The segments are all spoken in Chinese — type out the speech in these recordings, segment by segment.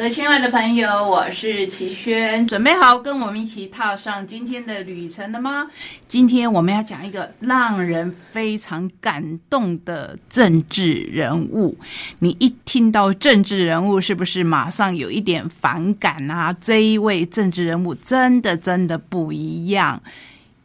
各位亲爱的朋友，我是齐轩，准备好跟我们一起踏上今天的旅程了吗？今天我们要讲一个让人非常感动的政治人物。你一听到政治人物，是不是马上有一点反感啊？这一位政治人物真的真的不一样，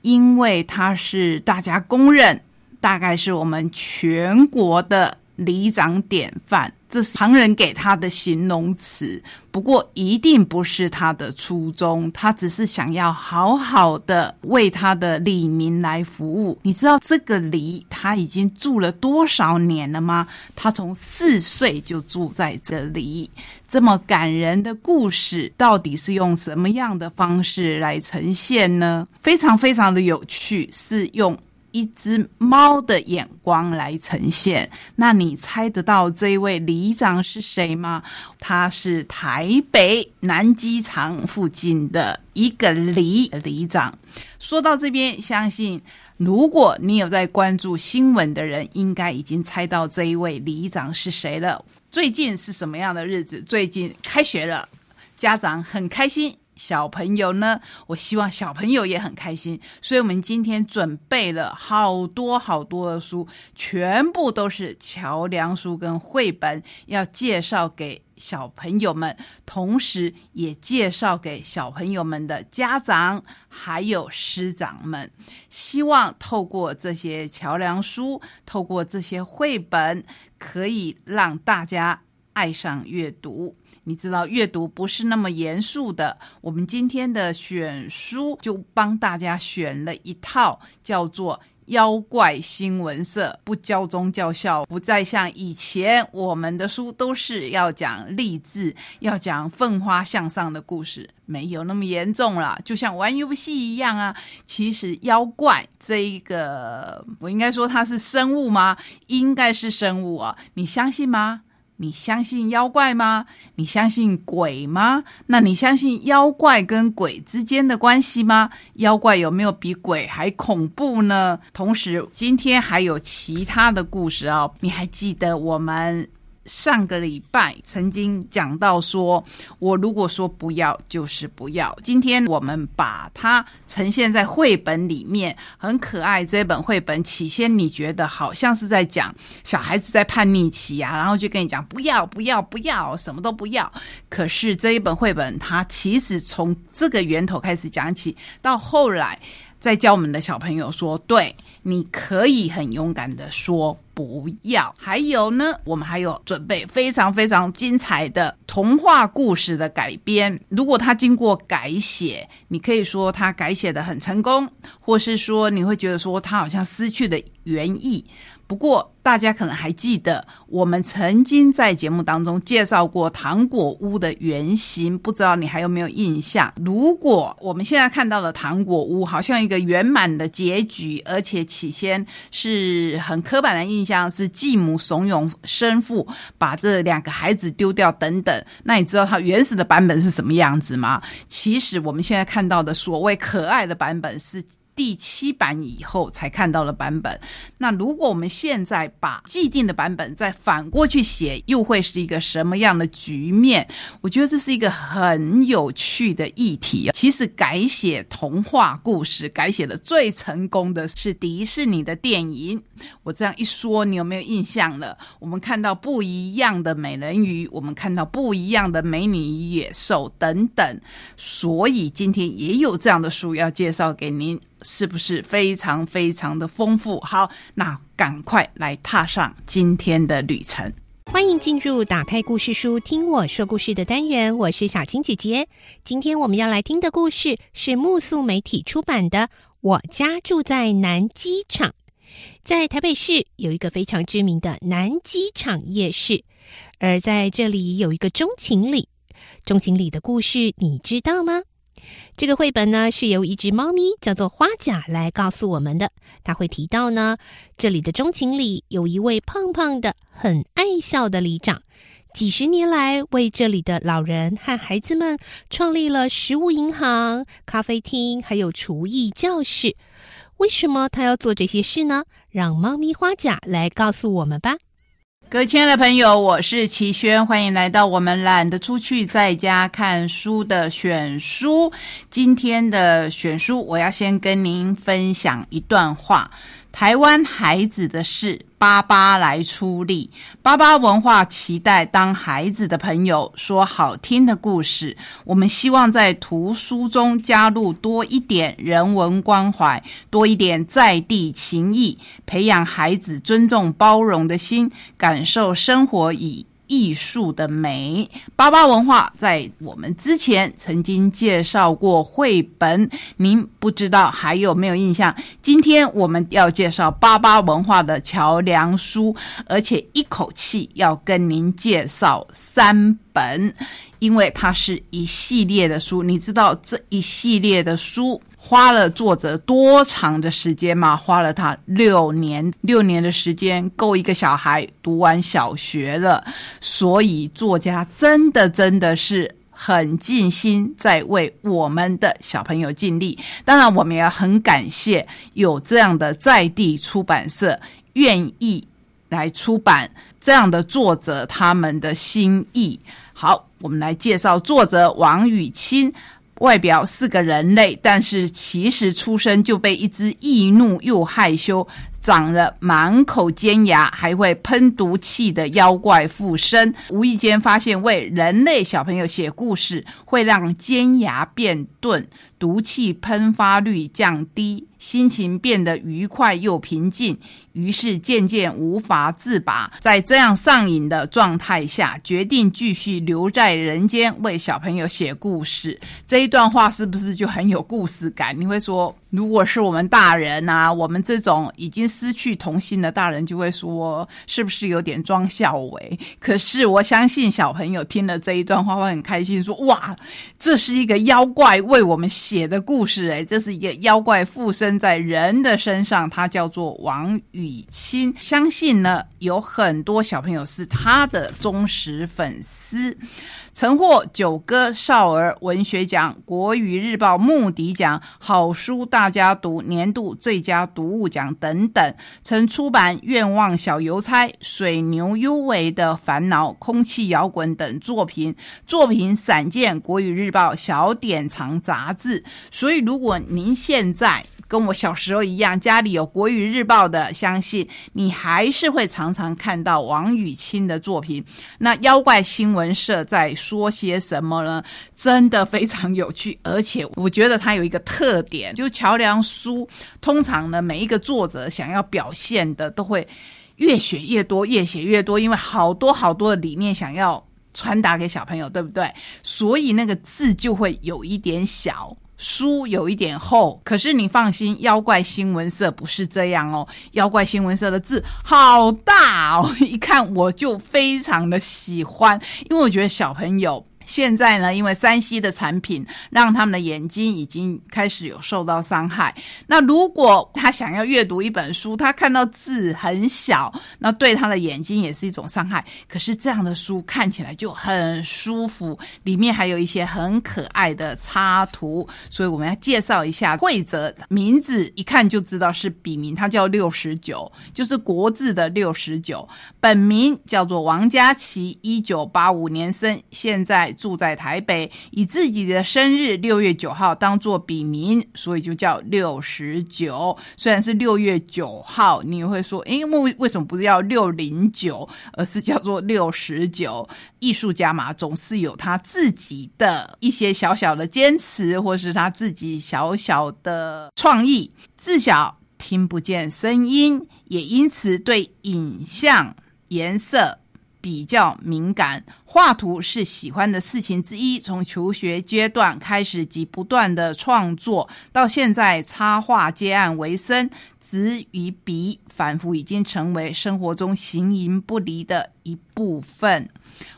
因为他是大家公认，大概是我们全国的里长典范。这是常人给他的形容词，不过一定不是他的初衷。他只是想要好好的为他的里民来服务。你知道这个梨他已经住了多少年了吗？他从四岁就住在这里。这么感人的故事，到底是用什么样的方式来呈现呢？非常非常的有趣，是用。一只猫的眼光来呈现，那你猜得到这一位里长是谁吗？他是台北南机场附近的一个里里长。说到这边，相信如果你有在关注新闻的人，应该已经猜到这一位里长是谁了。最近是什么样的日子？最近开学了，家长很开心。小朋友呢？我希望小朋友也很开心，所以我们今天准备了好多好多的书，全部都是桥梁书跟绘本，要介绍给小朋友们，同时也介绍给小朋友们的家长还有师长们。希望透过这些桥梁书，透过这些绘本，可以让大家爱上阅读。你知道阅读不是那么严肃的。我们今天的选书就帮大家选了一套，叫做《妖怪新闻社》，不教宗教校，不再像以前我们的书都是要讲励志、要讲奋发向上的故事，没有那么严重了。就像玩游戏一样啊。其实妖怪这一个，我应该说它是生物吗？应该是生物啊。你相信吗？你相信妖怪吗？你相信鬼吗？那你相信妖怪跟鬼之间的关系吗？妖怪有没有比鬼还恐怖呢？同时，今天还有其他的故事哦。你还记得我们？上个礼拜曾经讲到说，我如果说不要，就是不要。今天我们把它呈现在绘本里面，很可爱。这本绘本起先你觉得好像是在讲小孩子在叛逆期啊，然后就跟你讲不要不要不要，什么都不要。可是这一本绘本，它其实从这个源头开始讲起，到后来。在教我们的小朋友说：“对，你可以很勇敢的说不要。”还有呢，我们还有准备非常非常精彩的童话故事的改编。如果它经过改写，你可以说它改写的很成功，或是说你会觉得说它好像失去了原意。不过，大家可能还记得，我们曾经在节目当中介绍过糖果屋的原型，不知道你还有没有印象？如果我们现在看到的糖果屋，好像一个圆满的结局，而且起先是很刻板的印象，是继母怂恿生父把这两个孩子丢掉等等。那你知道它原始的版本是什么样子吗？其实我们现在看到的所谓可爱的版本是。第七版以后才看到了版本。那如果我们现在把既定的版本再反过去写，又会是一个什么样的局面？我觉得这是一个很有趣的议题。其实改写童话故事改写的最成功的是迪士尼的电影。我这样一说，你有没有印象了？我们看到不一样的美人鱼，我们看到不一样的美女与野兽等等。所以今天也有这样的书要介绍给您。是不是非常非常的丰富？好，那赶快来踏上今天的旅程。欢迎进入打开故事书，听我说故事的单元。我是小青姐姐。今天我们要来听的故事是木素媒体出版的《我家住在南机场》。在台北市有一个非常知名的南机场夜市，而在这里有一个钟情里。钟情里的故事你知道吗？这个绘本呢，是由一只猫咪叫做花甲来告诉我们的。它会提到呢，这里的钟情里有一位胖胖的、很爱笑的里长，几十年来为这里的老人和孩子们创立了食物银行、咖啡厅，还有厨艺教室。为什么他要做这些事呢？让猫咪花甲来告诉我们吧。各位亲爱的朋友，我是齐轩，欢迎来到我们懒得出去，在家看书的选书。今天的选书，我要先跟您分享一段话。台湾孩子的事，爸爸来出力。爸爸文化期待当孩子的朋友说好听的故事。我们希望在图书中加入多一点人文关怀，多一点在地情谊，培养孩子尊重包容的心，感受生活以。艺术的美，巴巴文化在我们之前曾经介绍过绘本，您不知道还有没有印象？今天我们要介绍巴巴文化的桥梁书，而且一口气要跟您介绍三本，因为它是一系列的书。你知道这一系列的书？花了作者多长的时间吗？花了他六年，六年的时间够一个小孩读完小学了。所以作家真的真的是很尽心在为我们的小朋友尽力。当然，我们也很感谢有这样的在地出版社愿意来出版这样的作者他们的心意。好，我们来介绍作者王雨清。外表是个人类，但是其实出生就被一只易怒又害羞、长了满口尖牙、还会喷毒气的妖怪附身。无意间发现，为人类小朋友写故事会让尖牙变钝，毒气喷发率降低。心情变得愉快又平静，于是渐渐无法自拔。在这样上瘾的状态下，决定继续留在人间为小朋友写故事。这一段话是不是就很有故事感？你会说，如果是我们大人啊，我们这种已经失去童心的大人，就会说，是不是有点装孝伟？可是我相信小朋友听了这一段话会很开心，说哇，这是一个妖怪为我们写的故事，诶，这是一个妖怪附身。在人的身上，他叫做王雨欣。相信呢，有很多小朋友是他的忠实粉丝。曾获九歌少儿文学奖、国语日报木笛奖、好书大家读年度最佳读物奖等等。曾出版《愿望小邮差》《水牛幽微的烦恼》《空气摇滚》等作品，作品散见国语日报小典藏杂志。所以，如果您现在，跟我小时候一样，家里有国语日报的，相信你还是会常常看到王雨清的作品。那妖怪新闻社在说些什么呢？真的非常有趣，而且我觉得它有一个特点，就是桥梁书通常呢，每一个作者想要表现的都会越写越多，越写越多，因为好多好多的理念想要传达给小朋友，对不对？所以那个字就会有一点小。书有一点厚，可是你放心，妖怪新闻社不是这样哦。妖怪新闻社的字好大哦，一看我就非常的喜欢，因为我觉得小朋友。现在呢，因为山西的产品让他们的眼睛已经开始有受到伤害。那如果他想要阅读一本书，他看到字很小，那对他的眼睛也是一种伤害。可是这样的书看起来就很舒服，里面还有一些很可爱的插图。所以我们要介绍一下会者名字，一看就知道是笔名，他叫六十九，就是国字的六十九。本名叫做王佳琪，一九八五年生，现在。住在台北，以自己的生日六月九号当做笔名，所以就叫六十九。虽然是六月九号，你会说，哎，为为什么不是要六零九，而是叫做六十九？艺术家嘛，总是有他自己的一些小小的坚持，或是他自己小小的创意。自小听不见声音，也因此对影像、颜色。比较敏感，画图是喜欢的事情之一。从求学阶段开始即不断的创作，到现在插画接案为生，纸与笔仿佛已经成为生活中形影不离的一部分。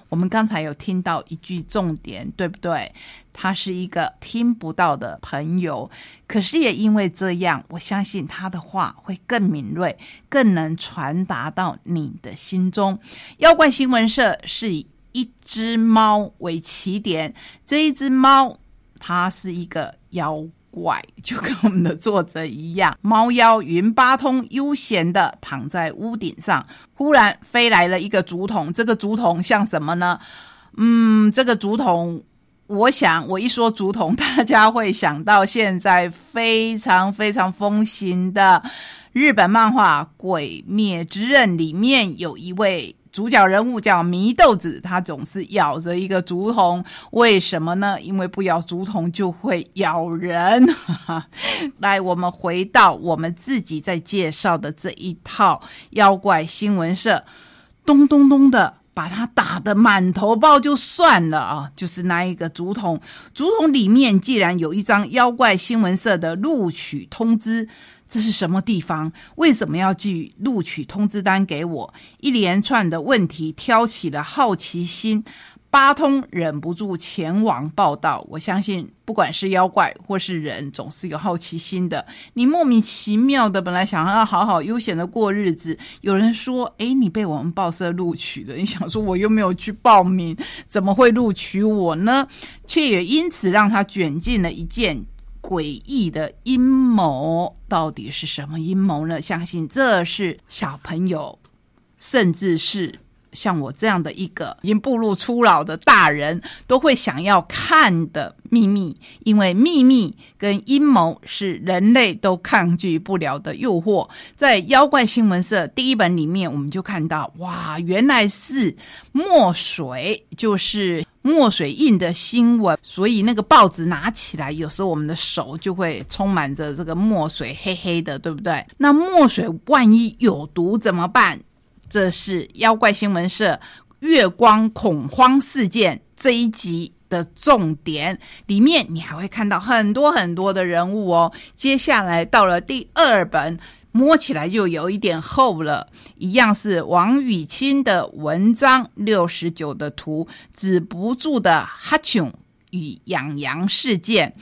我们刚才有听到一句重点，对不对？他是一个听不到的朋友，可是也因为这样，我相信他的话会更敏锐，更能传达到你的心中。妖怪新闻社是以一只猫为起点，这一只猫它是一个妖。怪，就跟我们的作者一样，猫妖云八通悠闲的躺在屋顶上，忽然飞来了一个竹筒。这个竹筒像什么呢？嗯，这个竹筒，我想我一说竹筒，大家会想到现在非常非常风行的日本漫画《鬼灭之刃》里面有一位。主角人物叫祢豆子，他总是咬着一个竹筒，为什么呢？因为不咬竹筒就会咬人。来，我们回到我们自己在介绍的这一套妖怪新闻社，咚咚咚的把他打得满头包就算了啊，就是那一个竹筒，竹筒里面既然有一张妖怪新闻社的录取通知。这是什么地方？为什么要寄录取通知单给我？一连串的问题挑起了好奇心，八通忍不住前往报道。我相信，不管是妖怪或是人，总是有好奇心的。你莫名其妙的本来想要好好悠闲的过日子，有人说：“哎，你被我们报社录取了。”你想说，我又没有去报名，怎么会录取我呢？却也因此让他卷进了一件。诡异的阴谋到底是什么阴谋呢？相信这是小朋友，甚至是像我这样的一个已经步入初老的大人都会想要看的秘密。因为秘密跟阴谋是人类都抗拒不了的诱惑。在妖怪新闻社第一本里面，我们就看到，哇，原来是墨水，就是。墨水印的新闻，所以那个报纸拿起来，有时候我们的手就会充满着这个墨水，黑黑的，对不对？那墨水万一有毒怎么办？这是妖怪新闻社月光恐慌事件这一集的重点，里面你还会看到很多很多的人物哦。接下来到了第二本。摸起来就有一点厚了，一样是王雨清的文章，六十九的图，止不住的哈琼与养羊事件，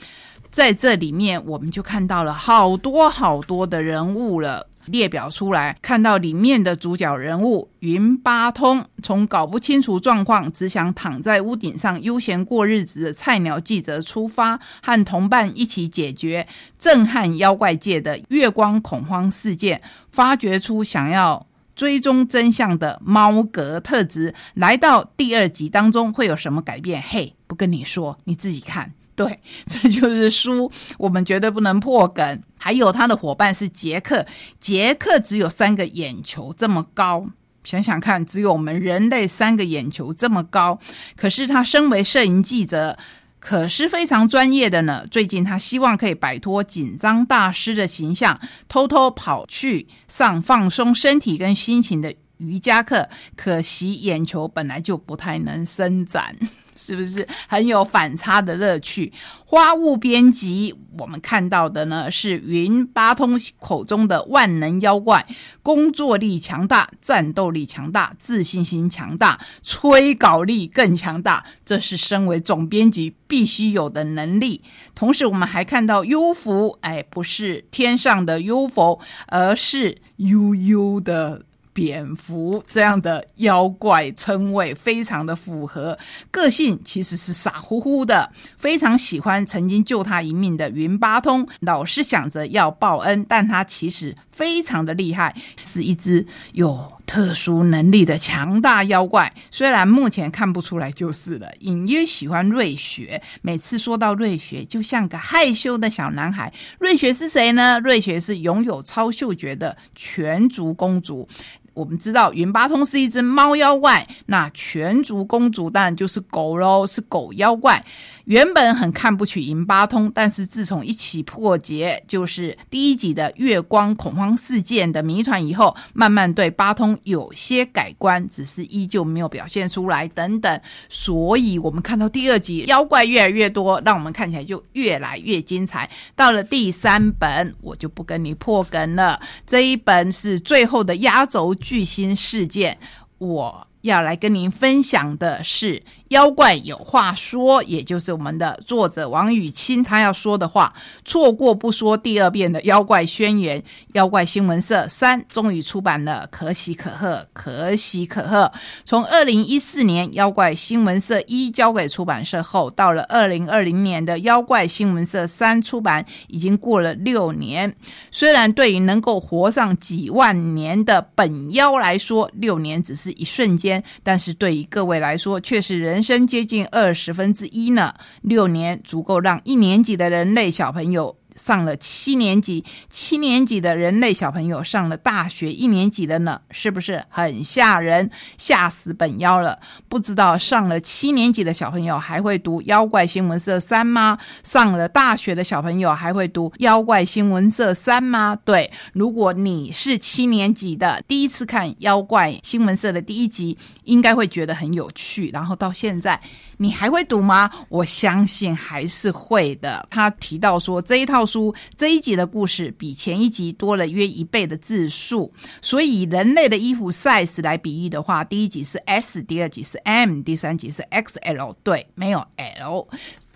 在这里面我们就看到了好多好多的人物了。列表出来，看到里面的主角人物云八通，从搞不清楚状况，只想躺在屋顶上悠闲过日子的菜鸟记者出发，和同伴一起解决震撼妖怪界的月光恐慌事件，发掘出想要追踪真相的猫格特质。来到第二集当中会有什么改变？嘿，不跟你说，你自己看。对，这就是书，我们绝对不能破梗。还有他的伙伴是杰克，杰克只有三个眼球这么高，想想看，只有我们人类三个眼球这么高。可是他身为摄影记者，可是非常专业的呢。最近他希望可以摆脱紧张大师的形象，偷偷跑去上放松身体跟心情的瑜伽课。可惜眼球本来就不太能伸展。是不是很有反差的乐趣？花雾编辑，我们看到的呢是云八通口中的万能妖怪，工作力强大，战斗力强大，自信心强大，催稿力更强大。这是身为总编辑必须有的能力。同时，我们还看到幽浮，哎，不是天上的幽浮，而是悠悠的。蝙蝠这样的妖怪称谓非常的符合个性，其实是傻乎乎的，非常喜欢曾经救他一命的云八通，老是想着要报恩，但他其实非常的厉害，是一只有特殊能力的强大妖怪。虽然目前看不出来就是了，隐约喜欢瑞雪，每次说到瑞雪，就像个害羞的小男孩。瑞雪是谁呢？瑞雪是拥有超嗅觉的全族公主。我们知道云八通是一只猫妖怪，那全族公主当然就是狗喽，是狗妖怪。原本很看不起银八通，但是自从一起破解，就是第一集的月光恐慌事件的谜团以后，慢慢对八通有些改观，只是依旧没有表现出来等等。所以，我们看到第二集妖怪越来越多，让我们看起来就越来越精彩。到了第三本，我就不跟你破梗了。这一本是最后的压轴巨星事件，我。要来跟您分享的是妖怪有话说，也就是我们的作者王雨清他要说的话。错过不说第二遍的《妖怪宣言》，妖怪新闻社三终于出版了，可喜可贺，可喜可贺。从二零一四年《妖怪新闻社一》交给出版社后，到了二零二零年的《妖怪新闻社三》出版，已经过了六年。虽然对于能够活上几万年的本妖来说，六年只是一瞬间，但是对于各位来说，却是人人生接近二十分之一呢。六年足够让一年级的人类小朋友。上了七年级，七年级的人类小朋友上了大学一年级的呢，是不是很吓人？吓死本妖了！不知道上了七年级的小朋友还会读《妖怪新闻社三》吗？上了大学的小朋友还会读《妖怪新闻社三》吗？对，如果你是七年级的，第一次看《妖怪新闻社》的第一集，应该会觉得很有趣。然后到现在，你还会读吗？我相信还是会的。他提到说这一套。书这一集的故事比前一集多了约一倍的字数，所以人类的衣服 size 来比喻的话，第一集是 S，第二集是 M，第三集是 XL。对，没有 L，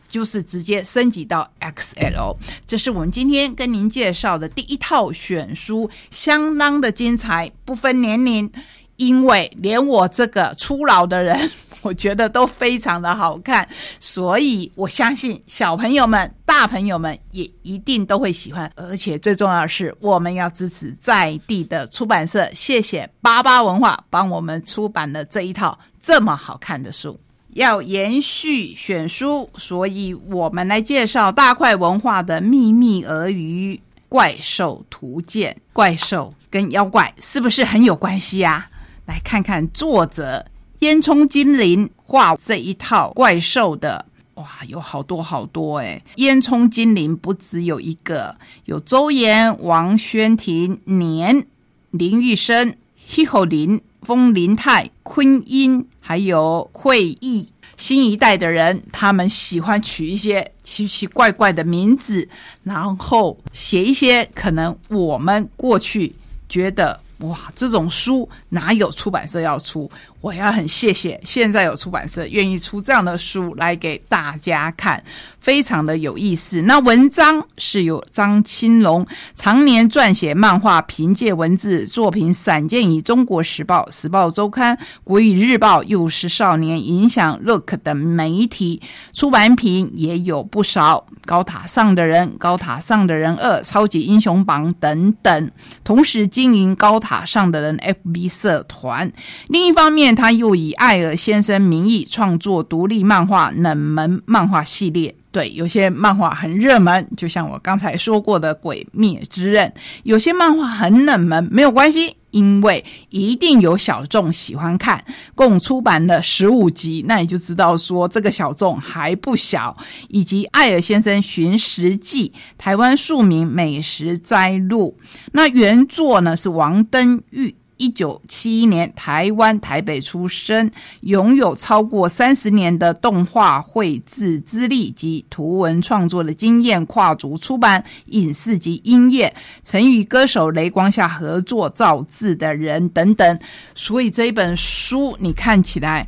就是直接升级到 XL。这是我们今天跟您介绍的第一套选书，相当的精彩，不分年龄，因为连我这个初老的人。我觉得都非常的好看，所以我相信小朋友们、大朋友们也一定都会喜欢。而且最重要的是，我们要支持在地的出版社。谢谢八八文化帮我们出版了这一套这么好看的书。要延续选书，所以我们来介绍大块文化的《秘密俄语怪兽图鉴》。怪兽跟妖怪是不是很有关系呀？来看看作者。烟囱精灵画这一套怪兽的哇，有好多好多哎！烟囱精灵不只有一个，有周岩、王轩庭、年、林玉生、希后林、风林泰、坤英，还有会意。新一代的人，他们喜欢取一些奇奇怪怪的名字，然后写一些可能我们过去觉得。哇，这种书哪有出版社要出？我要很谢谢现在有出版社愿意出这样的书来给大家看，非常的有意思。那文章是由张青龙常年撰写漫画，凭借文字作品散见于《中国时报》《时报周刊》《国语日报》《幼师少年》《影响 Look》等媒体出版品也有不少，《高塔上的人》《高塔上的人二》《超级英雄榜》等等。同时经营高塔上的人 FB 社团，另一方面。他又以艾尔先生名义创作独立漫画冷门漫画系列，对，有些漫画很热门，就像我刚才说过的《鬼灭之刃》；有些漫画很冷门，没有关系，因为一定有小众喜欢看。共出版了十五集，那你就知道说这个小众还不小。以及《艾尔先生寻食记》《台湾庶民美食摘录》，那原作呢是王登玉。一九七一年，台湾台北出生，拥有超过三十年的动画绘制资历及图文创作的经验，跨足出版、影视及音乐，曾与歌手雷光下合作造字的人等等。所以这一本书，你看起来。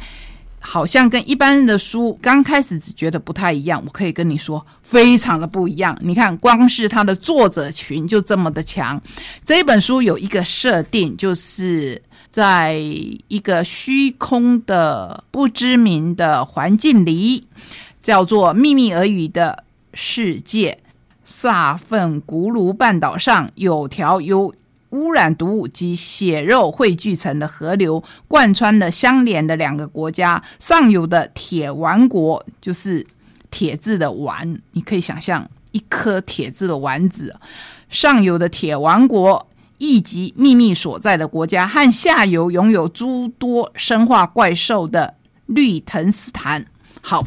好像跟一般的书刚开始只觉得不太一样，我可以跟你说，非常的不一样。你看，光是它的作者群就这么的强。这本书有一个设定，就是在一个虚空的不知名的环境里，叫做秘密耳语的世界，萨芬古鲁半岛上有条有。污染毒物及血肉汇聚成的河流，贯穿了相连的两个国家。上游的铁丸国，就是铁质的丸，你可以想象一颗铁质的丸子。上游的铁丸国，以及秘密所在的国家，和下游拥有诸多生化怪兽的绿藤斯坦。好。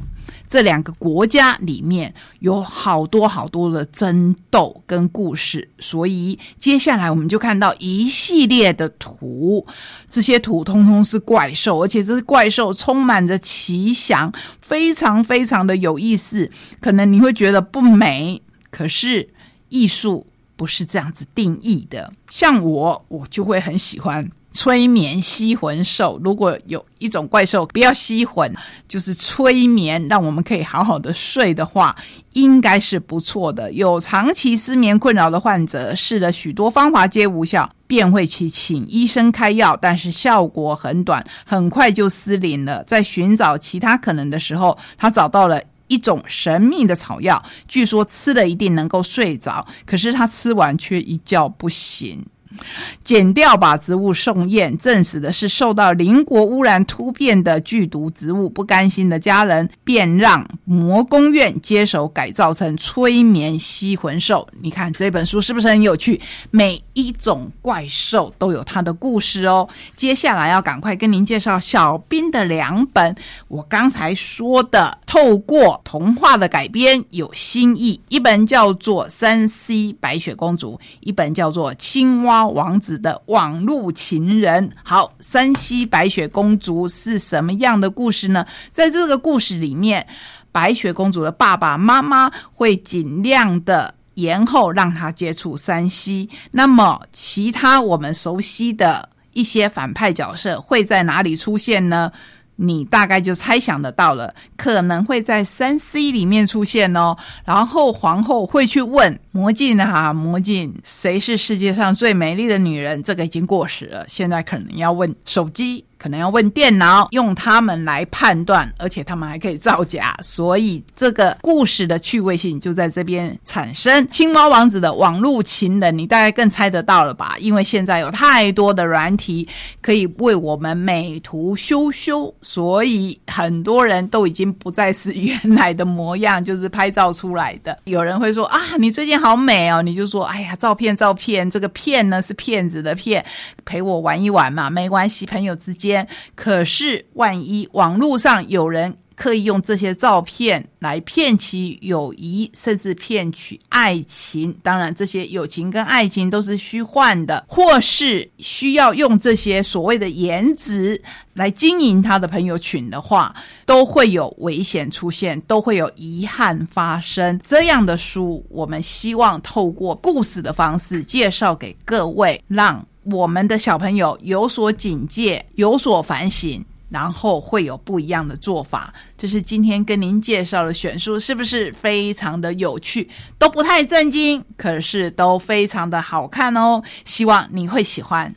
这两个国家里面有好多好多的争斗跟故事，所以接下来我们就看到一系列的图，这些图通通是怪兽，而且这些怪兽充满着奇想，非常非常的有意思。可能你会觉得不美，可是艺术不是这样子定义的。像我，我就会很喜欢。催眠吸魂兽。如果有一种怪兽不要吸魂，就是催眠，让我们可以好好的睡的话，应该是不错的。有长期失眠困扰的患者，试了许多方法皆无效，便会去请医生开药，但是效果很短，很快就失灵了。在寻找其他可能的时候，他找到了。一种神秘的草药，据说吃了一定能够睡着，可是他吃完却一觉不醒。剪掉把植物送验，证实的是受到邻国污染突变的剧毒植物。不甘心的家人便让魔宫院接手改造成催眠吸魂兽。你看这本书是不是很有趣？每一种怪兽都有它的故事哦。接下来要赶快跟您介绍小兵的两本，我刚才说的透过童话的改编有新意，一本叫做《三 C 白雪公主》，一本叫做《青蛙》。王子的网路情人，好，山西白雪公主是什么样的故事呢？在这个故事里面，白雪公主的爸爸妈妈会尽量的延后让她接触山西。那么，其他我们熟悉的一些反派角色会在哪里出现呢？你大概就猜想得到了，可能会在三 C 里面出现哦。然后皇后会去问魔镜啊，魔镜，谁是世界上最美丽的女人？这个已经过时了，现在可能要问手机。可能要问电脑，用他们来判断，而且他们还可以造假，所以这个故事的趣味性就在这边产生。青蛙王子的网络情人，你大概更猜得到了吧？因为现在有太多的软体可以为我们美图修修，所以很多人都已经不再是原来的模样，就是拍照出来的。有人会说啊，你最近好美哦，你就说哎呀，照片照片，这个骗呢是骗子的骗，陪我玩一玩嘛，没关系，朋友之间间。可是，万一网络上有人刻意用这些照片来骗取友谊，甚至骗取爱情，当然，这些友情跟爱情都是虚幻的，或是需要用这些所谓的颜值来经营他的朋友群的话，都会有危险出现，都会有遗憾发生。这样的书，我们希望透过故事的方式介绍给各位，让。我们的小朋友有所警戒，有所反省，然后会有不一样的做法。这是今天跟您介绍的选书，是不是非常的有趣？都不太震惊，可是都非常的好看哦。希望你会喜欢。